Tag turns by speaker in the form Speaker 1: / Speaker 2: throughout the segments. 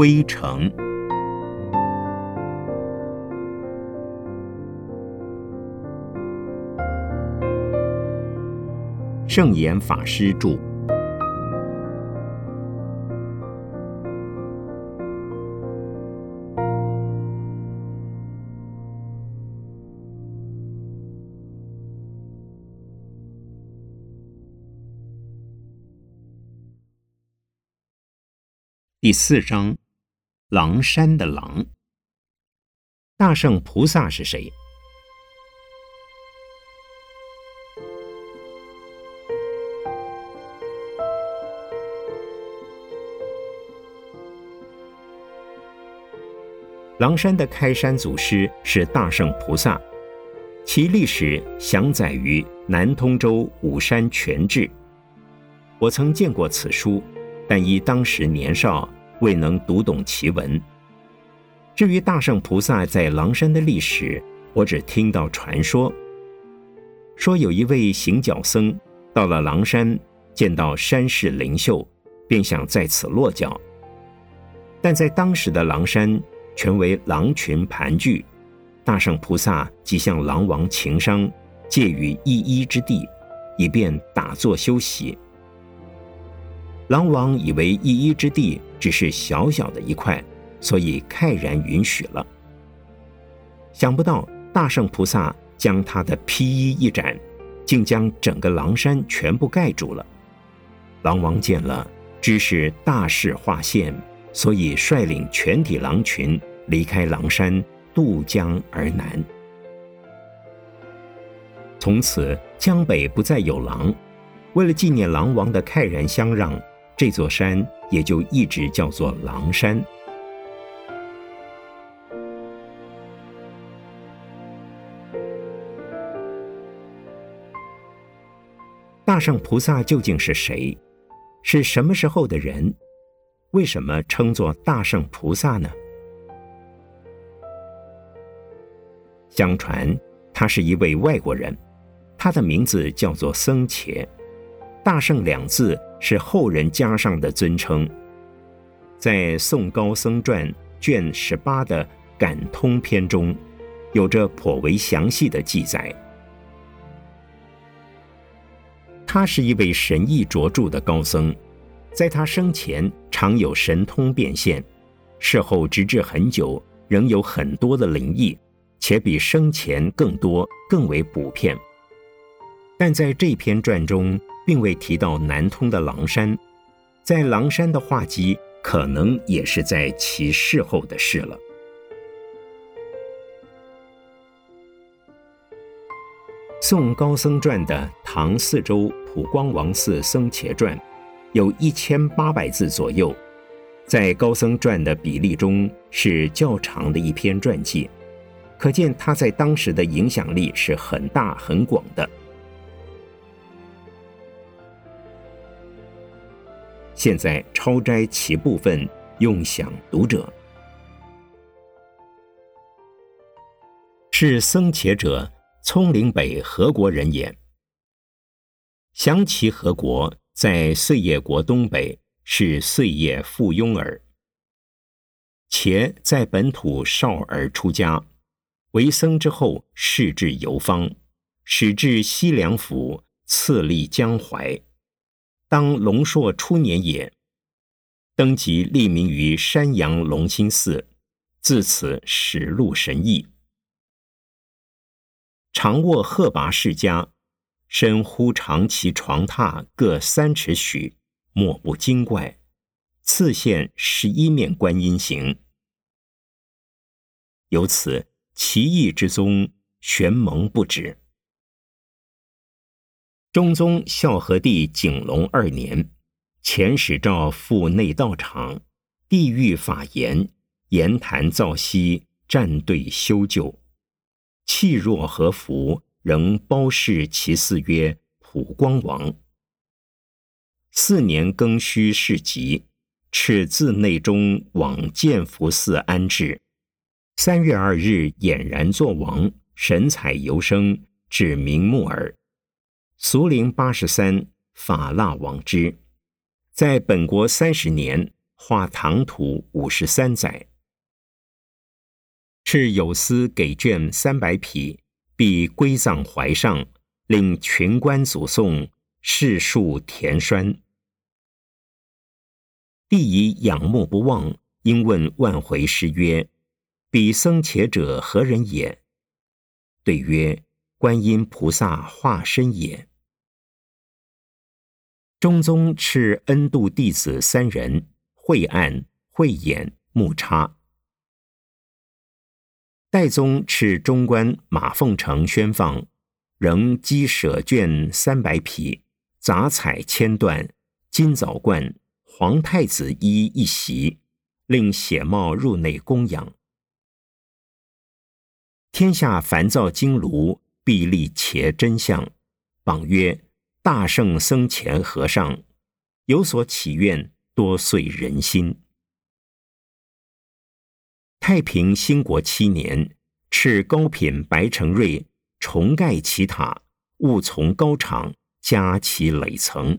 Speaker 1: 归程。圣严法师著。第四章，狼山的狼。大圣菩萨是谁？狼山的开山祖师是大圣菩萨，其历史详载于《南通州五山全志》。我曾见过此书。但因当时年少，未能读懂其文。至于大圣菩萨在狼山的历史，我只听到传说，说有一位行脚僧到了狼山，见到山势灵秀，便想在此落脚。但在当时的狼山，全为狼群盘踞，大圣菩萨即向狼王情商，借予一一之地，以便打坐休息。狼王以为一一之地只是小小的一块，所以慨然允许了。想不到大圣菩萨将他的披衣一展，竟将整个狼山全部盖住了。狼王见了，知是大事化现，所以率领全体狼群离开狼山，渡江而南。从此江北不再有狼。为了纪念狼王的慨然相让。这座山也就一直叫做狼山。大圣菩萨究竟是谁？是什么时候的人？为什么称作大圣菩萨呢？相传他是一位外国人，他的名字叫做僧伽。大圣两字。是后人加上的尊称，在《宋高僧传》卷十八的《感通篇》中，有着颇为详细的记载。他是一位神意卓著的高僧，在他生前常有神通变现，事后直至很久仍有很多的灵异，且比生前更多，更为普遍。但在这篇传中。并未提到南通的狼山，在狼山的画集可能也是在其事后的事了。《宋高僧传》的唐四周普光王寺僧伽传，有一千八百字左右，在高僧传的比例中是较长的一篇传记，可见他在当时的影响力是很大很广的。现在抄摘其部分，用享读者。是僧伽者，葱岭北何国人也。降其何国，在岁业国东北，是岁业附庸耳。且在本土少而出家，为僧之后，仕至游方，始至西凉府，次历江淮。当龙朔初年也，登极立名于山阳龙兴寺，自此始露神意。常卧鹤拔世家，身忽长其床榻各三尺许，莫不精怪。次现十一面观音形，由此奇异之宗，玄蒙不止。中宗孝和帝景隆二年，遣使诏赴内道场，地狱法言，言谈造息，站队修旧，气若和服，仍褒饰其四曰普光王。四年庚戌世吉，敕自内中往建福寺安置。三月二日俨然作王，神采游生，至明目耳。俗龄八十三，法腊王之。在本国三十年，画唐图五十三载。敕有司给卷三百匹，必归葬怀上，令群官祖颂，世数田栓。帝以仰慕不忘，因问万回师曰：“彼僧伽者何人也？”对曰：“观音菩萨化身也。”中宗敕恩度弟子三人：惠岸、慧眼、木叉。代宗敕中官马凤成宣放，仍积舍卷三百匹，杂彩千段，金藻冠。皇太子衣一袭，令写帽入内供养。天下烦躁经炉，必立且真相。榜曰：大圣僧前和尚有所祈愿，多遂人心。太平兴国七年，敕高品白承瑞重盖其塔，务从高场加其垒层。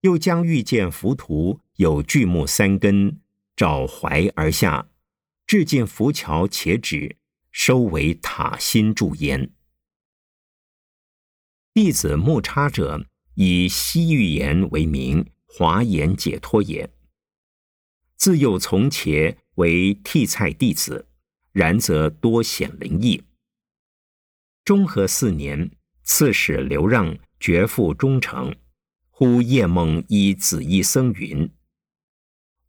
Speaker 1: 又将遇见浮屠有巨木三根，爪怀而下，至近浮桥且止，收为塔心柱焉。弟子木叉者，以西域言为名，华严解脱也。自幼从前为替菜弟子，然则多显灵异。中和四年，刺史刘让绝父忠诚。忽夜梦依子衣僧云：“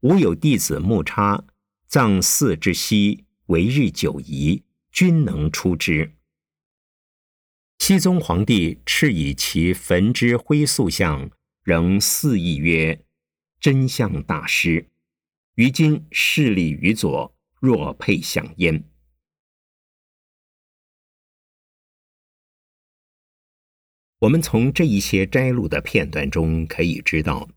Speaker 1: 吾有弟子木叉，葬祀之夕，为日久矣，均能出之。”熹宗皇帝敕以其焚之灰塑像，仍肆意曰：“真相大师，于今势力于左，若配享焉。”我们从这一些摘录的片段中可以知道，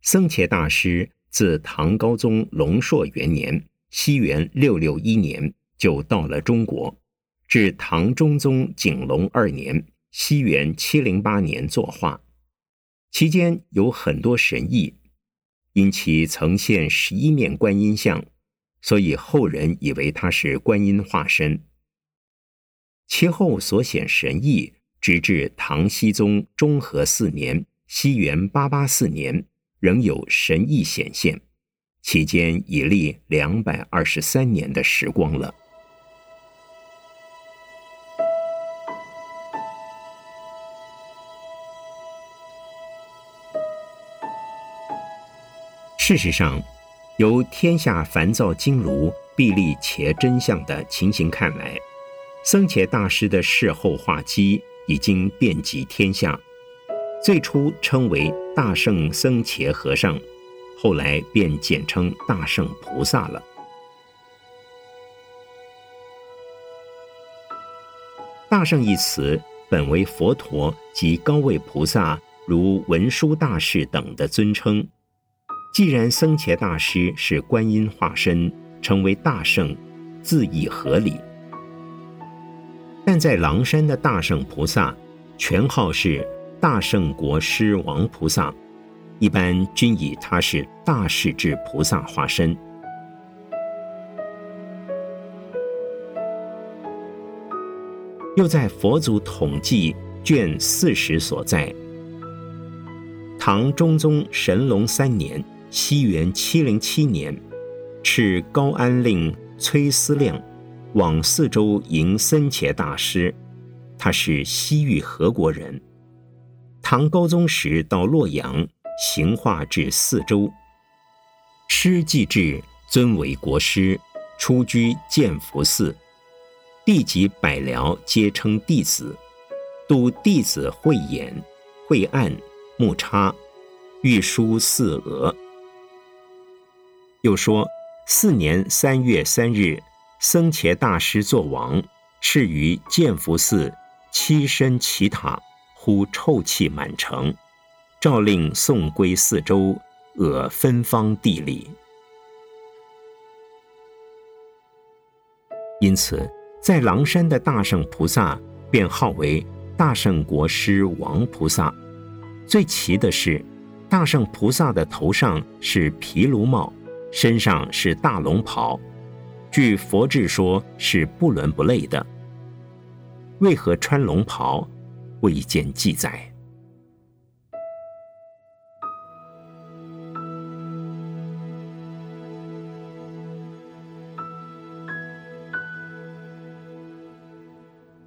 Speaker 1: 僧伽大师自唐高宗龙朔元年（西元六六一年）就到了中国，至唐中宗景龙二年（西元七零八年）作画，期间有很多神异，因其曾现十一面观音像，所以后人以为他是观音化身。其后所显神异。直至唐僖宗中和四年（西元八八四年），仍有神异显现，期间已历两百二十三年的时光了。事实上，由天下烦躁经炉必立且真相的情形看来，僧伽大师的事后画机。已经遍及天下，最初称为大圣僧伽和尚，后来便简称大圣菩萨了。大圣一词本为佛陀及高位菩萨，如文殊大士等的尊称。既然僧伽大师是观音化身，成为大圣，自亦合理。但在狼山的大圣菩萨，全号是大圣国师王菩萨，一般均以他是大势至菩萨化身。又在佛祖统计卷四十所在，唐中宗神龙三年（西元七零七年），敕高安令崔思亮。往四周迎僧伽大师，他是西域何国人。唐高宗时到洛阳，行化至四周。师既至，尊为国师，出居建福寺。弟及百僚皆称弟子。度弟子慧眼、慧岸、木叉，御书四额。又说四年三月三日。僧伽大师作王，敕于建福寺栖身祈塔，呼臭气满城，诏令送归四周，讹分方地理。因此，在狼山的大圣菩萨，便号为大圣国师王菩萨。最奇的是，大圣菩萨的头上是毗卢帽，身上是大龙袍，据佛志说是不伦不类的。为何穿龙袍，未见记载。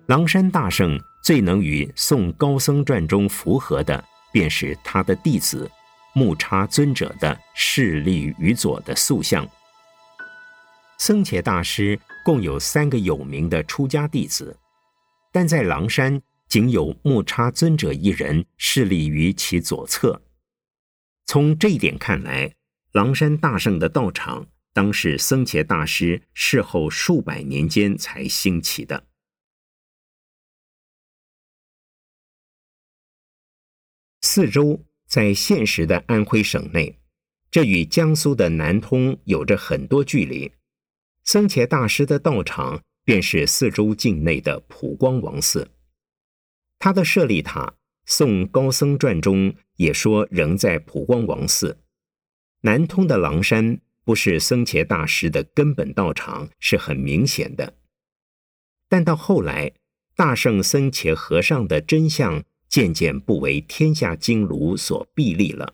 Speaker 1: 狼山大圣最能与《宋高僧传》中符合的，便是他的弟子木叉尊者的势力与左的塑像。僧伽大师共有三个有名的出家弟子，但在狼山仅有木叉尊者一人势力于其左侧。从这一点看来，狼山大圣的道场当是僧伽大师事后数百年间才兴起的。四周在现实的安徽省内，这与江苏的南通有着很多距离。僧伽大师的道场便是四周境内的普光王寺。他的舍利塔，《宋高僧传》中也说仍在普光王寺。南通的狼山不是僧伽大师的根本道场，是很明显的。但到后来，大圣僧伽和尚的真相。渐渐不为天下经庐所壁立了，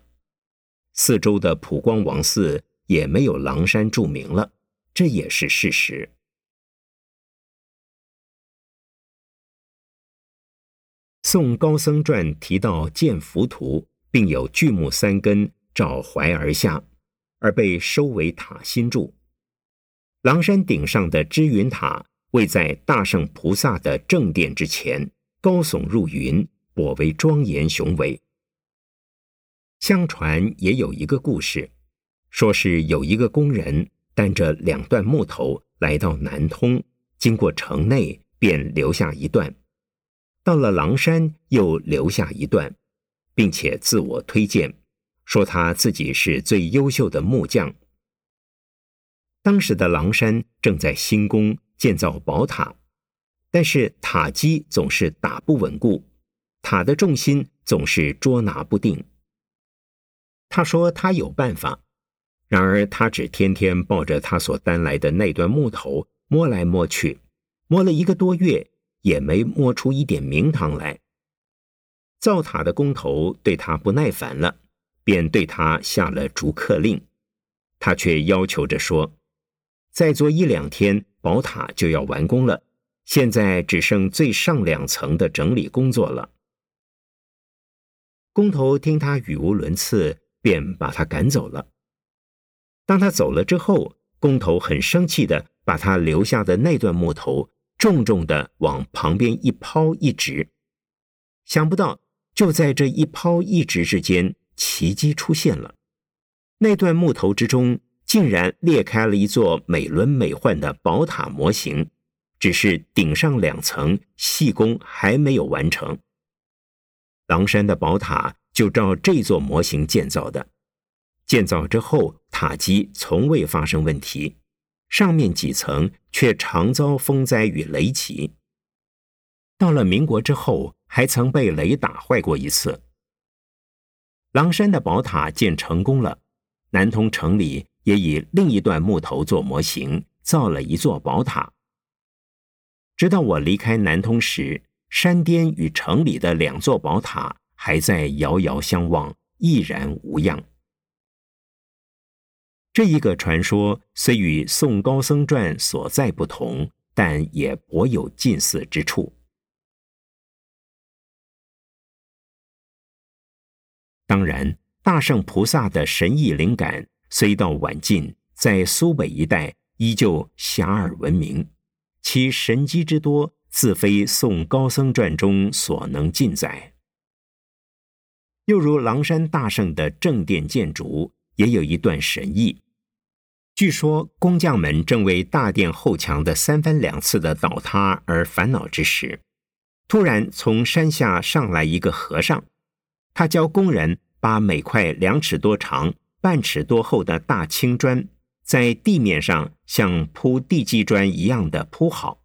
Speaker 1: 四周的普光王寺也没有狼山著名了，这也是事实。《宋高僧传》提到见浮屠，并有巨木三根照怀而下，而被收为塔心柱。狼山顶上的支云塔位在大圣菩萨的正殿之前，高耸入云。颇为庄严雄伟。相传也有一个故事，说是有一个工人担着两段木头来到南通，经过城内便留下一段，到了狼山又留下一段，并且自我推荐，说他自己是最优秀的木匠。当时的狼山正在兴工建造宝塔，但是塔基总是打不稳固。塔的重心总是捉拿不定。他说他有办法，然而他只天天抱着他所担来的那段木头摸来摸去，摸了一个多月也没摸出一点名堂来。造塔的工头对他不耐烦了，便对他下了逐客令。他却要求着说：“再做一两天，宝塔就要完工了，现在只剩最上两层的整理工作了。”工头听他语无伦次，便把他赶走了。当他走了之后，工头很生气的把他留下的那段木头重重的往旁边一抛一掷。想不到，就在这一抛一掷之间，奇迹出现了。那段木头之中，竟然裂开了一座美轮美奂的宝塔模型，只是顶上两层细工还没有完成。狼山的宝塔就照这座模型建造的，建造之后塔基从未发生问题，上面几层却常遭风灾与雷击。到了民国之后，还曾被雷打坏过一次。狼山的宝塔建成功了，南通城里也以另一段木头做模型，造了一座宝塔。直到我离开南通时。山巅与城里的两座宝塔还在遥遥相望，依然无恙。这一个传说虽与《宋高僧传》所在不同，但也颇有近似之处。当然，大圣菩萨的神异灵感虽到晚近，在苏北一带依旧遐迩闻名，其神机之多。自非《宋高僧传》中所能尽载。又如狼山大圣的正殿建筑，也有一段神异。据说工匠们正为大殿后墙的三番两次的倒塌而烦恼之时，突然从山下上来一个和尚，他教工人把每块两尺多长、半尺多厚的大青砖，在地面上像铺地基砖一样的铺好。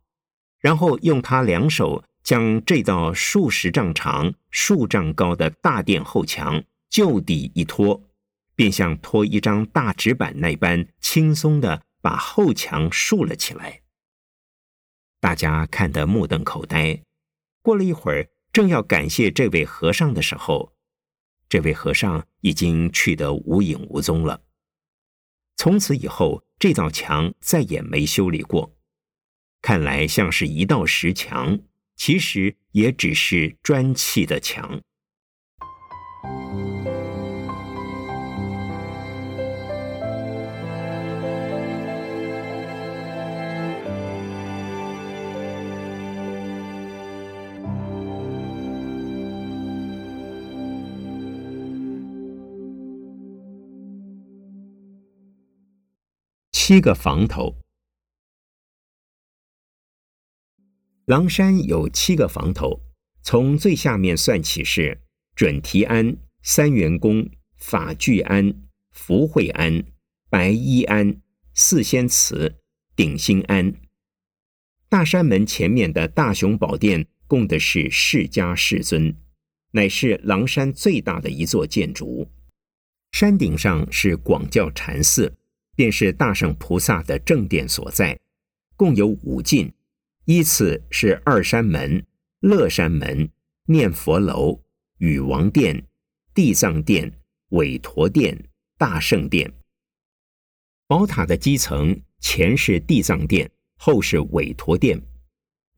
Speaker 1: 然后用他两手将这道数十丈长、数丈高的大殿后墙就地一拖，便像拖一张大纸板那般轻松的把后墙竖了起来。大家看得目瞪口呆。过了一会儿，正要感谢这位和尚的时候，这位和尚已经去得无影无踪了。从此以后，这道墙再也没修理过。看来像是一道石墙，其实也只是砖砌的墙。七个房头，狼山有七个房头，从最下面算起是准提庵、三元宫、法聚庵、福慧庵、白衣庵、四仙祠、鼎新庵。大山门前面的大雄宝殿供的是释迦世尊，乃是狼山最大的一座建筑。山顶上是广教禅寺。便是大圣菩萨的正殿所在，共有五进，依次是二山门、乐山门、念佛楼、禹王殿、地藏殿、韦陀殿、大圣殿。宝塔的基层前是地藏殿，后是韦陀殿。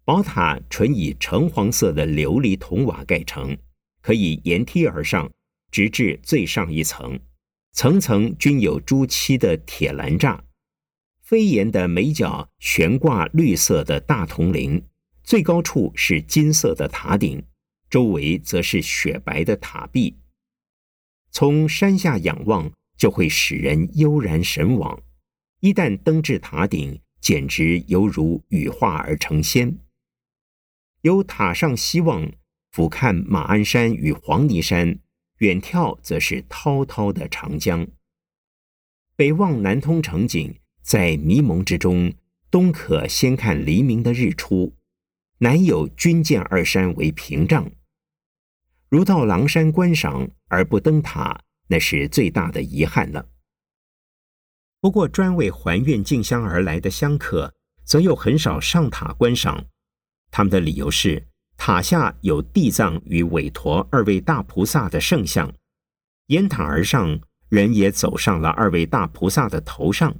Speaker 1: 宝塔纯以橙黄色的琉璃铜瓦盖成，可以沿梯而上，直至最上一层。层层均有朱漆的铁栏栅，飞檐的每角悬挂绿色的大铜铃，最高处是金色的塔顶，周围则是雪白的塔壁。从山下仰望，就会使人悠然神往；一旦登至塔顶，简直犹如羽化而成仙。由塔上西望，俯瞰马鞍山与黄泥山。远眺则是滔滔的长江，北望南通城景，在迷蒙之中，东可先看黎明的日出，南有军舰二山为屏障。如到狼山观赏而不登塔，那是最大的遗憾了。不过，专为还愿进香而来的香客，则又很少上塔观赏，他们的理由是。塔下有地藏与韦陀二位大菩萨的圣像，沿塔而上，人也走上了二位大菩萨的头上。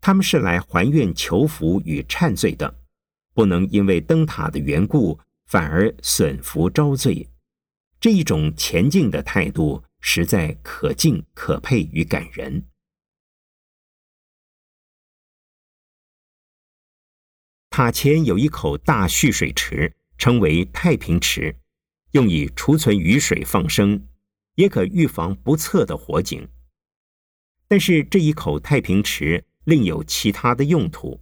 Speaker 1: 他们是来还愿求福与忏罪的，不能因为灯塔的缘故，反而损福招罪。这一种前进的态度，实在可敬可佩与感人。塔前有一口大蓄水池。称为太平池，用以储存雨水放生，也可预防不测的火警。但是这一口太平池另有其他的用途，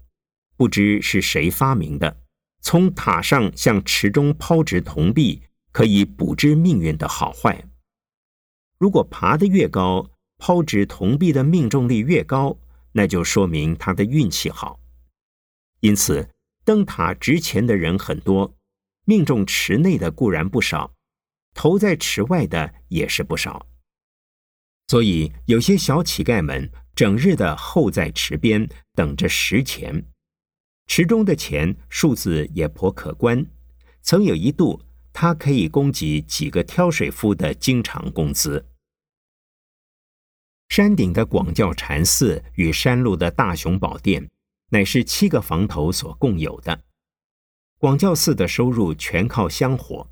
Speaker 1: 不知是谁发明的。从塔上向池中抛掷铜币，可以卜知命运的好坏。如果爬得越高，抛掷铜币的命中率越高，那就说明他的运气好。因此，灯塔值钱的人很多。命中池内的固然不少，投在池外的也是不少。所以有些小乞丐们整日的候在池边等着拾钱，池中的钱数字也颇可观。曾有一度，他可以供给几个挑水夫的经常工资。山顶的广教禅寺与山路的大雄宝殿，乃是七个房头所共有的。广教寺的收入全靠香火，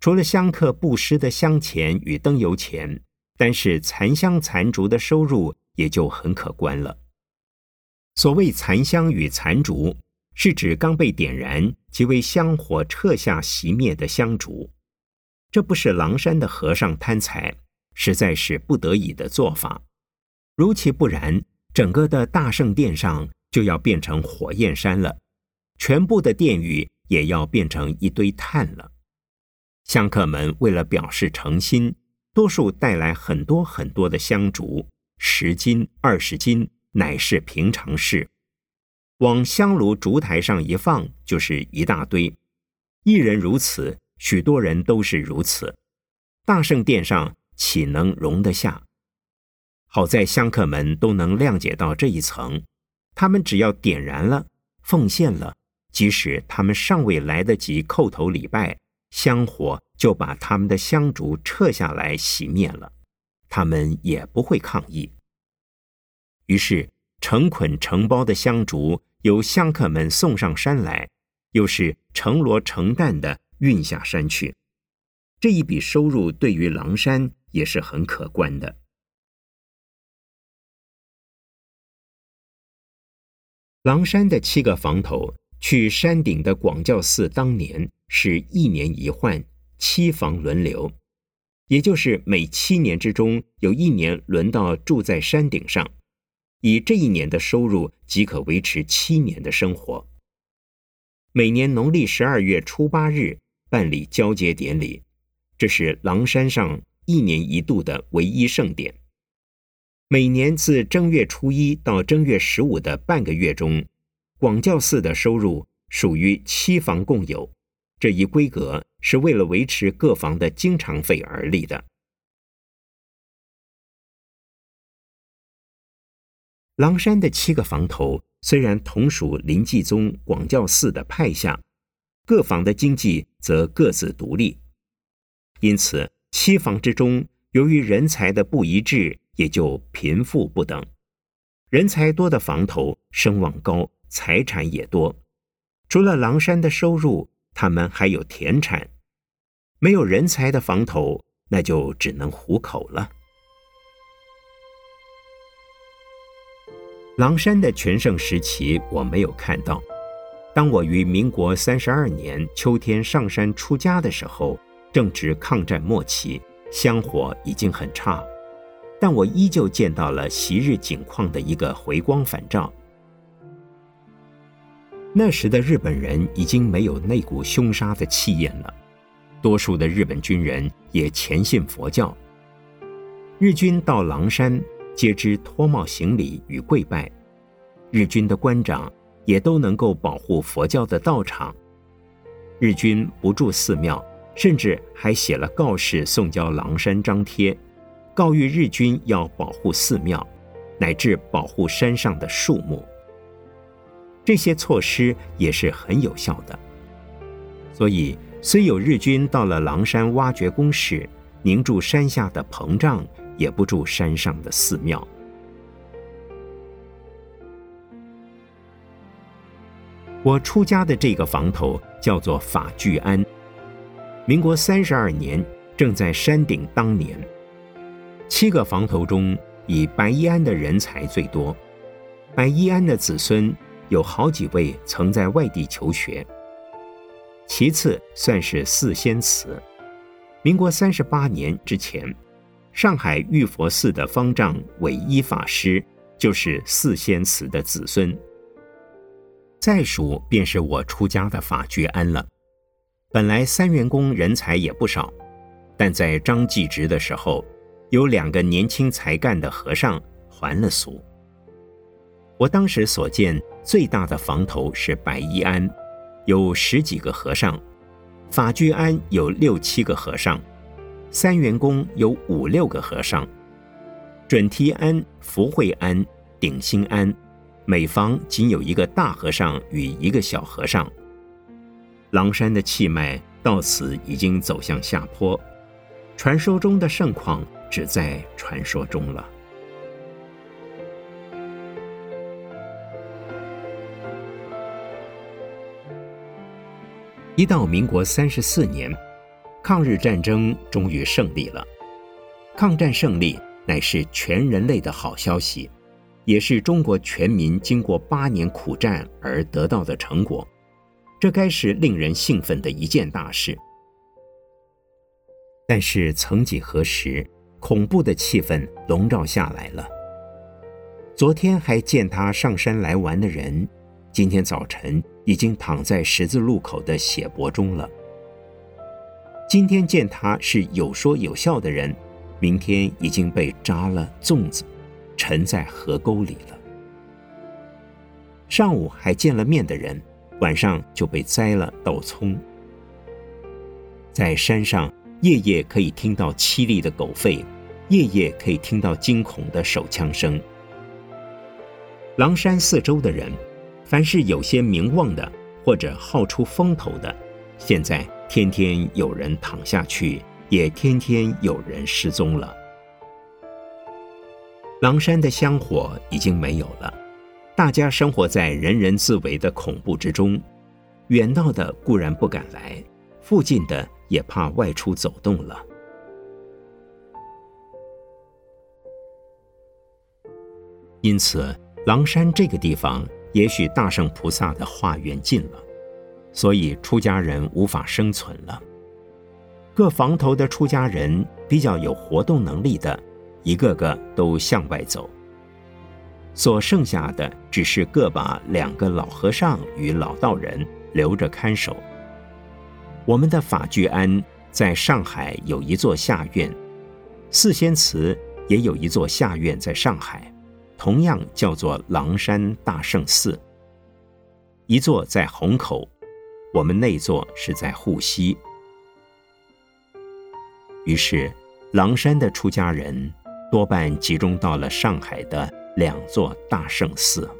Speaker 1: 除了香客布施的香钱与灯油钱，单是残香残烛的收入也就很可观了。所谓残香与残烛，是指刚被点燃即为香火撤下熄灭的香烛。这不是狼山的和尚贪财，实在是不得已的做法。如其不然，整个的大圣殿上就要变成火焰山了，全部的殿宇。也要变成一堆炭了。香客们为了表示诚心，多数带来很多很多的香烛，十斤、二十斤，乃是平常事。往香炉烛台上一放，就是一大堆。一人如此，许多人都是如此。大圣殿上岂能容得下？好在香客们都能谅解到这一层，他们只要点燃了，奉献了，即使他们尚未来得及叩头礼拜，香火就把他们的香烛撤下来熄灭了，他们也不会抗议。于是，成捆成包的香烛由香客们送上山来，又是成箩成担的运下山去。这一笔收入对于狼山也是很可观的。狼山的七个房头去山顶的广教寺，当年是一年一换，七房轮流，也就是每七年之中有一年轮到住在山顶上，以这一年的收入即可维持七年的生活。每年农历十二月初八日办理交接典礼。这是狼山上一年一度的唯一盛典。每年自正月初一到正月十五的半个月中，广教寺的收入属于七房共有。这一规格是为了维持各房的经常费而立的。狼山的七个房头虽然同属林济宗广教寺的派下，各房的经济则各自独立。因此，七房之中，由于人才的不一致，也就贫富不等。人才多的房头声望高，财产也多。除了狼山的收入，他们还有田产。没有人才的房头，那就只能糊口了。狼山的全盛时期我没有看到。当我于民国三十二年秋天上山出家的时候。正值抗战末期，香火已经很差，但我依旧见到了昔日景况的一个回光返照。那时的日本人已经没有那股凶杀的气焰了，多数的日本军人也虔信佛教。日军到狼山，皆知脱帽行礼与跪拜，日军的官长也都能够保护佛教的道场。日军不住寺庙。甚至还写了告示送交狼山张贴，告谕日军要保护寺庙，乃至保护山上的树木。这些措施也是很有效的。所以，虽有日军到了狼山挖掘工事，凝住山下的膨胀，也不住山上的寺庙。我出家的这个房头叫做法聚庵。民国三十二年，正在山顶当年，七个房头中，以白衣安的人才最多。白衣安的子孙有好几位曾在外地求学。其次算是四仙祠。民国三十八年之前，上海玉佛寺的方丈韦一法师就是四仙祠的子孙。再数便是我出家的法觉庵了。本来三元宫人才也不少，但在张继直的时候，有两个年轻才干的和尚还了俗。我当时所见最大的房头是白衣庵，有十几个和尚；法居庵有六七个和尚；三元宫有五六个和尚；准提庵、福慧庵、鼎心庵，每房仅有一个大和尚与一个小和尚。狼山的气脉到此已经走向下坡，传说中的盛况只在传说中了。一到民国三十四年，抗日战争终于胜利了。抗战胜利乃是全人类的好消息，也是中国全民经过八年苦战而得到的成果。这该是令人兴奋的一件大事，但是曾几何时，恐怖的气氛笼罩下来了。昨天还见他上山来玩的人，今天早晨已经躺在十字路口的血泊中了。今天见他是有说有笑的人，明天已经被扎了粽子，沉在河沟里了。上午还见了面的人。晚上就被栽了稻葱，在山上夜夜可以听到凄厉的狗吠，夜夜可以听到惊恐的手枪声。狼山四周的人，凡是有些名望的或者好出风头的，现在天天有人躺下去，也天天有人失踪了。狼山的香火已经没有了，大家生活在人人自危的恐怖之中，远道的固然不敢来，附近的也怕外出走动了。因此，狼山这个地方也许大圣菩萨的化缘尽了，所以出家人无法生存了。各房头的出家人比较有活动能力的。一个个都向外走，所剩下的只是各把两个老和尚与老道人留着看守。我们的法聚庵在上海有一座下院，四仙祠也有一座下院在上海，同样叫做狼山大圣寺。一座在虹口，我们那座是在沪西。于是，狼山的出家人。多半集中到了上海的两座大圣寺。